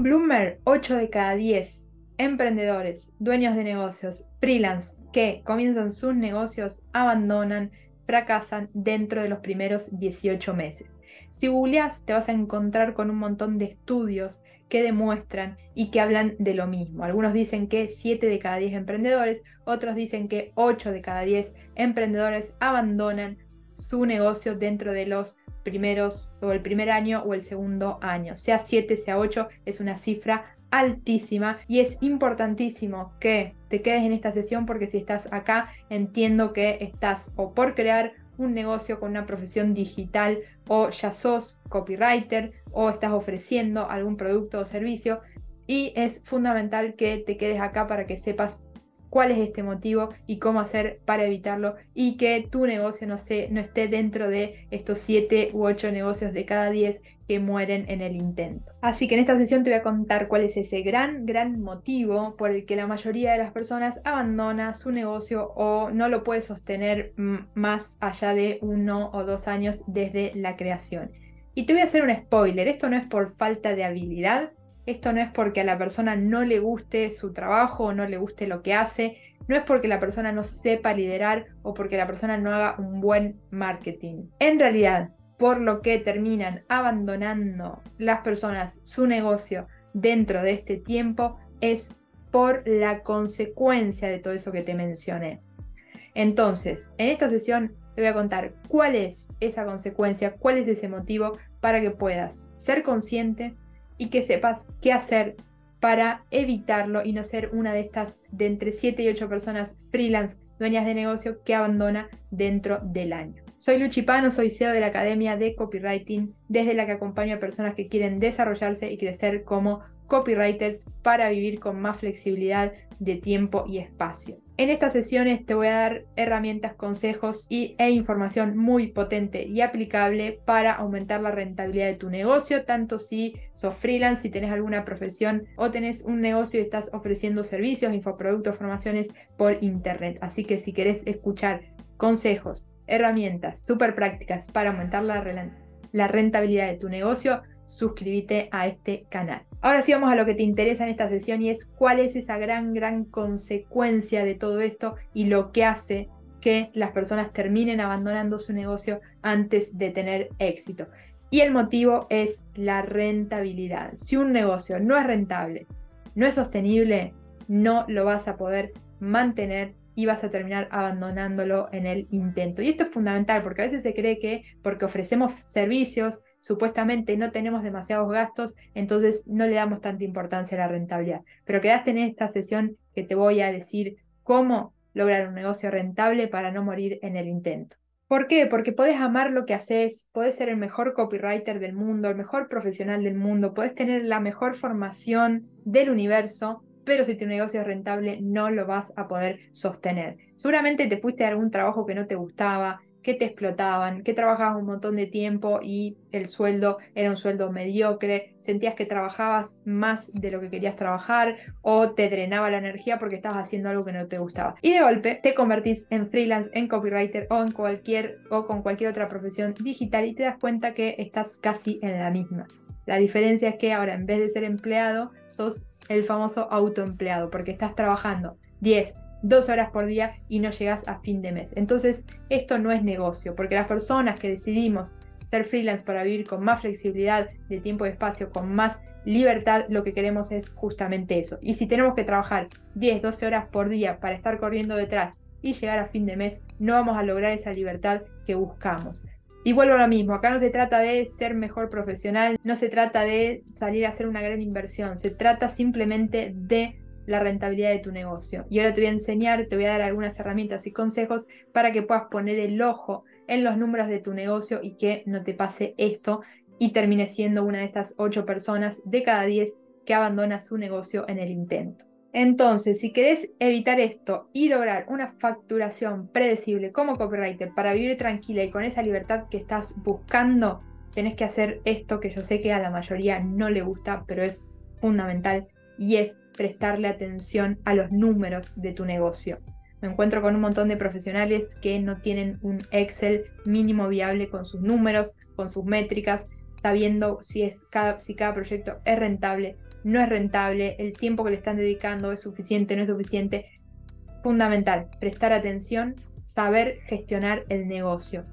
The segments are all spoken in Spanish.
Según Bloomberg, 8 de cada 10 emprendedores, dueños de negocios, freelance que comienzan sus negocios abandonan, fracasan dentro de los primeros 18 meses. Si googleas te vas a encontrar con un montón de estudios que demuestran y que hablan de lo mismo. Algunos dicen que 7 de cada 10 emprendedores, otros dicen que 8 de cada 10 emprendedores abandonan su negocio dentro de los primeros o el primer año o el segundo año. Sea 7, sea 8, es una cifra altísima y es importantísimo que te quedes en esta sesión porque si estás acá entiendo que estás o por crear un negocio con una profesión digital o ya sos copywriter o estás ofreciendo algún producto o servicio y es fundamental que te quedes acá para que sepas cuál es este motivo y cómo hacer para evitarlo y que tu negocio no, se, esté dentro de estos 7 u 8 negocios de cada 10 que mueren en el intento. Así que en esta sesión te voy a contar cuál es ese gran, gran motivo por el que la mayoría de las personas abandona su negocio o no lo puede sostener más allá de uno o dos años desde la creación. Y te voy a hacer un spoiler, esto no es por falta de habilidad, esto no es porque a la persona no le guste su trabajo o no le guste lo que hace, no es porque la persona no sepa liderar o porque la persona no haga un buen marketing. En realidad, por lo que terminan abandonando las personas su negocio dentro de este tiempo es por la consecuencia de todo eso que te mencioné. Entonces, en esta sesión te voy a contar cuál es esa consecuencia, cuál es ese motivo para que puedas ser consciente, y que sepas qué hacer para evitarlo y no ser una de estas de entre 7 y 8 personas freelance, dueñas de negocio que abandona dentro del año. Soy Luchi Pano, soy CEO de la Academia de Copywriting, desde la que acompaño a personas que quieren desarrollarse y crecer como copywriters para vivir con más flexibilidad de tiempo y espacio. En estas sesiones te voy a dar herramientas, consejos y, e información muy potente y aplicable para aumentar la rentabilidad de tu negocio, tanto si sos freelance, si tenés alguna profesión o tenés un negocio y estás ofreciendo servicios, infoproductos, formaciones por internet. Así que si querés escuchar consejos, herramientas súper prácticas para aumentar la, la rentabilidad de tu negocio, suscríbete a este canal. Ahora sí vamos a lo que te interesa en esta sesión y es cuál es esa gran, gran consecuencia de todo esto y lo que hace que las personas terminen abandonando su negocio antes de tener éxito. Y el motivo es la rentabilidad. Si un negocio no es rentable, no es sostenible, no lo vas a poder mantener y vas a terminar abandonándolo en el intento. Y esto es fundamental porque a veces se cree que porque ofrecemos servicios, supuestamente no tenemos demasiados gastos, entonces no le damos tanta importancia a la rentabilidad. Pero quedaste en esta sesión que te voy a decir cómo lograr un negocio rentable para no morir en el intento. ¿Por qué? Porque podés amar lo que haces, podés ser el mejor copywriter del mundo, el mejor profesional del mundo, podés tener la mejor formación del universo, pero si tu negocio es rentable no lo vas a poder sostener. Seguramente te fuiste a algún trabajo que no te gustaba, que te explotaban, que trabajabas un montón de tiempo y el sueldo era un sueldo mediocre, sentías que trabajabas más de lo que querías trabajar o te drenaba la energía porque estabas haciendo algo que no te gustaba. Y de golpe te convertís en freelance, en copywriter o en cualquier o con cualquier otra profesión digital y te das cuenta que estás casi en la misma. La diferencia es que ahora en vez de ser empleado, sos el famoso autoempleado porque estás trabajando 10, dos horas por día y no llegas a fin de mes. Entonces, esto no es negocio, porque las personas que decidimos ser freelance para vivir con más flexibilidad de tiempo y espacio, con más libertad, lo que queremos es justamente eso. Y si tenemos que trabajar 10, 12 horas por día para estar corriendo detrás y llegar a fin de mes, no vamos a lograr esa libertad que buscamos. Y vuelvo a lo mismo, acá no se trata de ser mejor profesional, no se trata de salir a hacer una gran inversión, se trata simplemente de la rentabilidad de tu negocio. Y ahora te voy a enseñar, te voy a dar algunas herramientas y consejos para que puedas poner el ojo en los números de tu negocio y que no te pase esto y termines siendo una de estas ocho personas de cada diez que abandona su negocio en el intento. Entonces, si querés evitar esto y lograr una facturación predecible como copywriter para vivir tranquila y con esa libertad que estás buscando, tenés que hacer esto que yo sé que a la mayoría no le gusta, pero es fundamental y es prestarle atención a los números de tu negocio. Me encuentro con un montón de profesionales que no tienen un Excel mínimo viable con sus números, con sus métricas, sabiendo si, es cada, si cada proyecto es rentable, no es rentable, el tiempo que le están dedicando es suficiente, no es suficiente. Fundamental, prestar atención, saber gestionar el negocio.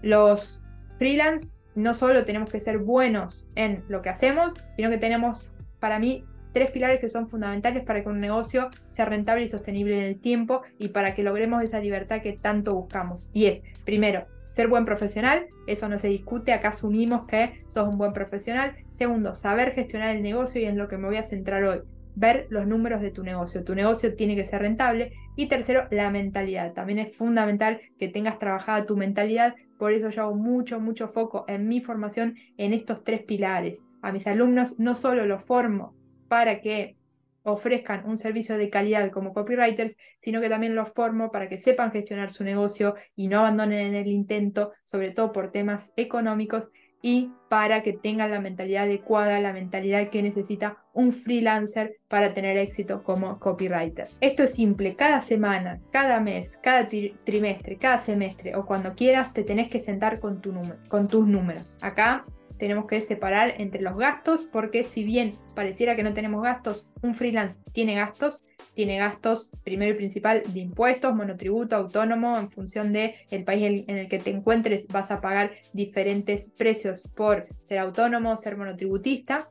Los freelance no solo tenemos que ser buenos en lo que hacemos, sino que tenemos, para mí, tres pilares que son fundamentales para que un negocio sea rentable y sostenible en el tiempo y para que logremos esa libertad que tanto buscamos. Y es, primero, ser buen profesional, eso no se discute, acá asumimos que sos un buen profesional. Segundo, saber gestionar el negocio y en lo que me voy a centrar hoy, ver los números de tu negocio. Tu negocio tiene que ser rentable. Y tercero, la mentalidad. También es fundamental que tengas trabajada tu mentalidad. Por eso yo hago mucho, mucho foco en mi formación en estos tres pilares. A mis alumnos no solo los formo para que ofrezcan un servicio de calidad como copywriters, sino que también los formo para que sepan gestionar su negocio y no abandonen en el intento, sobre todo por temas económicos y para que tengan la mentalidad adecuada, la mentalidad que necesita un freelancer para tener éxito como copywriter. Esto es simple, cada semana, cada mes, cada trimestre, cada semestre o cuando quieras te tenés que sentar con tus números. Acá tenemos que separar entre los gastos, porque si bien pareciera que no tenemos gastos, un freelance tiene gastos, tiene gastos primero y principal de impuestos, monotributo, autónomo, en función del el país en el que te encuentres vas a pagar diferentes precios por ser autónomo, ser monotributista.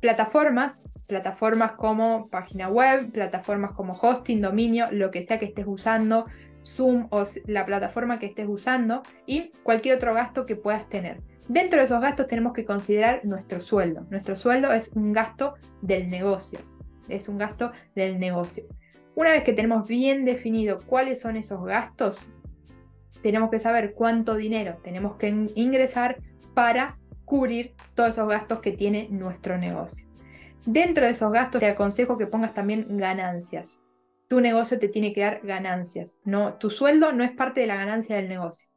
Plataformas, plataformas como página web, plataformas como hosting, dominio, lo que sea que estés usando, Zoom o la plataforma que estés usando y cualquier otro gasto que puedas tener. Dentro de esos gastos tenemos que considerar nuestro sueldo. Nuestro sueldo es un gasto del negocio. Es un gasto del negocio. Una vez que tenemos bien definido cuáles son esos gastos, tenemos que saber cuánto dinero tenemos que ingresar para cubrir todos esos gastos que tiene nuestro negocio. Dentro de esos gastos te aconsejo que pongas también ganancias. Tu negocio te tiene que dar ganancias. No, tu sueldo no es parte de la ganancia del negocio.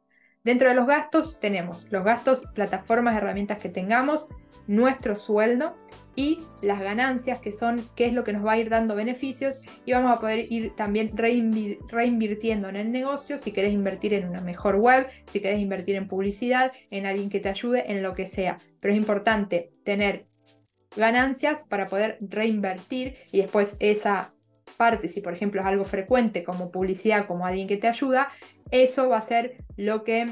Dentro de los gastos tenemos los gastos, plataformas, herramientas que tengamos, nuestro sueldo y las ganancias, que son qué es lo que nos va a ir dando beneficios y vamos a poder ir también reinvirtiendo en el negocio, si querés invertir en una mejor web, si querés invertir en publicidad, en alguien que te ayude, en lo que sea. Pero es importante tener ganancias para poder reinvertir y después esa parte, si por ejemplo es algo frecuente como publicidad, como alguien que te ayuda, eso va a ser lo que...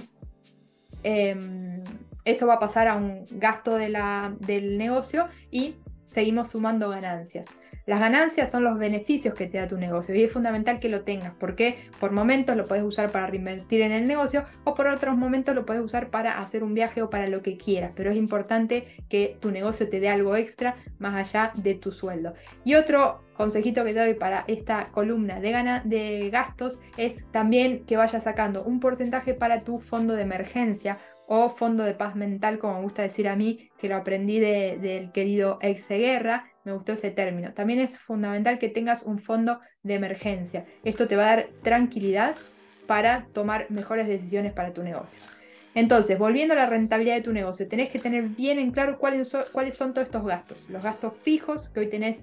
Em, eso va a pasar a un gasto de la, del negocio y seguimos sumando ganancias. Las ganancias son los beneficios que te da tu negocio y es fundamental que lo tengas. Porque por momentos lo puedes usar para reinvertir en el negocio o por otros momentos lo puedes usar para hacer un viaje o para lo que quieras, pero es importante que tu negocio te dé algo extra más allá de tu sueldo. Y otro consejito que te doy para esta columna de, de gastos es también que vayas sacando un porcentaje para tu fondo de emergencia o fondo de paz mental, como me gusta decir a mí, que lo aprendí del querido ex guerra, me gustó ese término. También es fundamental que tengas un fondo de emergencia. Esto te va a dar tranquilidad para tomar mejores decisiones para tu negocio. Entonces, volviendo a la rentabilidad de tu negocio, tenés que tener bien en claro cuáles son, cuáles son todos estos gastos. Los gastos fijos que hoy tenés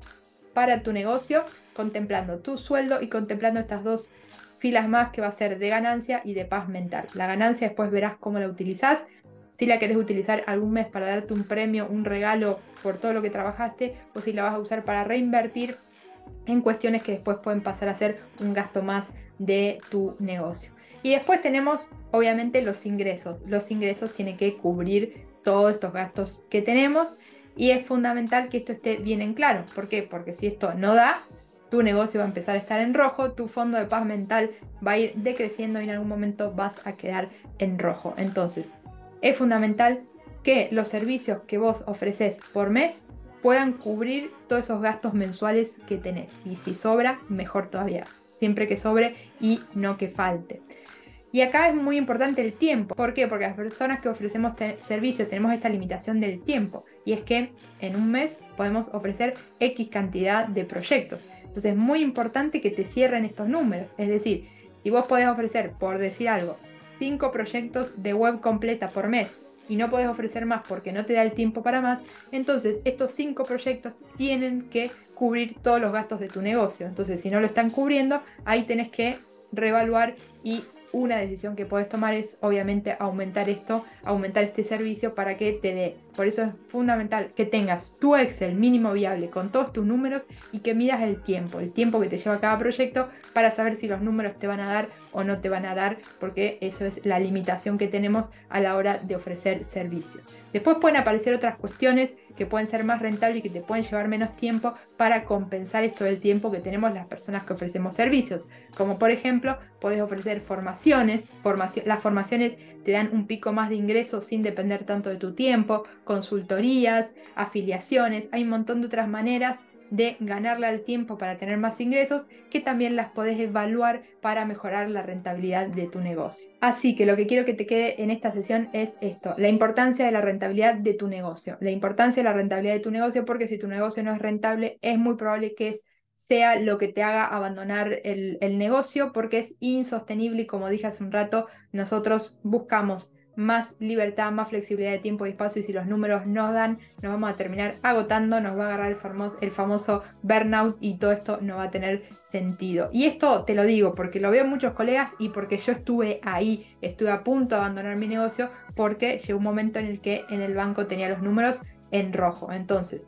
para tu negocio, contemplando tu sueldo y contemplando estas dos filas más que va a ser de ganancia y de paz mental. La ganancia después verás cómo la utilizás. Si la querés utilizar algún mes para darte un premio, un regalo por todo lo que trabajaste, o si la vas a usar para reinvertir en cuestiones que después pueden pasar a ser un gasto más de tu negocio. Y después tenemos, obviamente, los ingresos. Los ingresos tienen que cubrir todos estos gastos que tenemos y es fundamental que esto esté bien en claro. ¿Por qué? Porque si esto no da, tu negocio va a empezar a estar en rojo, tu fondo de paz mental va a ir decreciendo y en algún momento vas a quedar en rojo. Entonces, es fundamental que los servicios que vos ofreces por mes puedan cubrir todos esos gastos mensuales que tenés. Y si sobra, mejor todavía. Siempre que sobre y no que falte. Y acá es muy importante el tiempo. ¿Por qué? Porque las personas que ofrecemos servicios tenemos esta limitación del tiempo. Y es que en un mes podemos ofrecer X cantidad de proyectos. Entonces es muy importante que te cierren estos números. Es decir, si vos podés ofrecer, por decir algo, 5 proyectos de web completa por mes y no podés ofrecer más porque no te da el tiempo para más, entonces estos 5 proyectos tienen que cubrir todos los gastos de tu negocio. Entonces si no lo están cubriendo, ahí tenés que reevaluar y una decisión que puedes tomar es obviamente aumentar esto, aumentar este servicio para que te dé Por eso es fundamental que tengas tu Excel mínimo viable con todos tus números y que midas el tiempo, el tiempo que te lleva cada proyecto para saber si los números te van a dar o no te van a dar, porque eso es la limitación que tenemos a la hora de ofrecer servicios. Después pueden aparecer otras cuestiones que pueden ser más rentables y que te pueden llevar menos tiempo para compensar esto del tiempo que tenemos las personas que ofrecemos servicios. Como por ejemplo, puedes ofrecer formaciones, las formaciones te dan un pico más de ingresos sin depender tanto de tu tiempo, consultorías, afiliaciones, hay un montón de otras maneras de ganarle al tiempo para tener más ingresos, que también las podés evaluar para mejorar la rentabilidad de tu negocio. Así que lo que quiero que te quede en esta sesión es esto, la importancia de la rentabilidad de tu negocio. La importancia de la rentabilidad de tu negocio porque si tu negocio no es rentable, es muy probable que sea lo que te haga abandonar el, el negocio porque es insostenible y como dije hace un rato, nosotros buscamos más libertad, más flexibilidad de tiempo y espacio y si los números nos dan, nos vamos a terminar agotando, nos va a agarrar el famoso, el famoso burnout y todo esto no va a tener sentido. Y esto te lo digo porque lo veo muchos colegas y porque yo estuve ahí, estuve a punto de abandonar mi negocio porque llegó un momento en el que en el banco tenía los números en rojo. Entonces,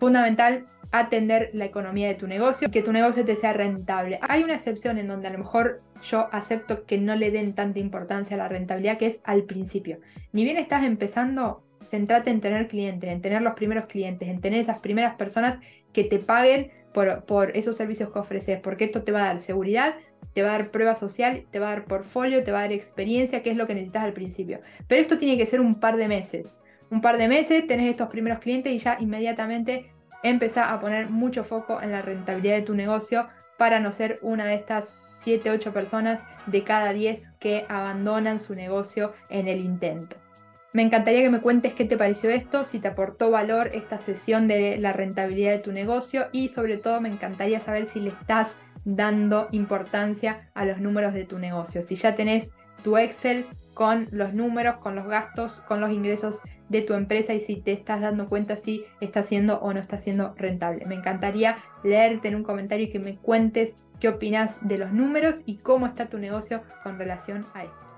fundamental atender la economía de tu negocio que tu negocio te sea rentable. Hay una excepción en donde a lo mejor yo acepto que no le den tanta importancia a la rentabilidad, que es al principio. Ni bien estás empezando, centrate en tener clientes, en tener los primeros clientes, en tener esas primeras personas que te paguen por, por esos servicios que ofreces, porque esto te va a dar seguridad, te va a dar prueba social, te va a dar portfolio, te va a dar experiencia, que es lo que necesitas al principio. Pero esto tiene que ser un par de meses. Un par de meses tenés estos primeros clientes y ya inmediatamente empezá a poner mucho foco en la rentabilidad de tu negocio para no ser una de estas 7, 8 personas de cada 10 que abandonan su negocio en el intento. Me encantaría que me cuentes qué te pareció esto, si te aportó valor esta sesión de la rentabilidad de tu negocio y sobre todo me encantaría saber si le estás dando importancia a los números de tu negocio. Si ya tenés tu Excel con los números, con los gastos, con los ingresos de tu empresa y si te estás dando cuenta si está siendo o no está siendo rentable. Me encantaría leerte en un comentario y que me cuentes qué opinas de los números y cómo está tu negocio con relación a esto.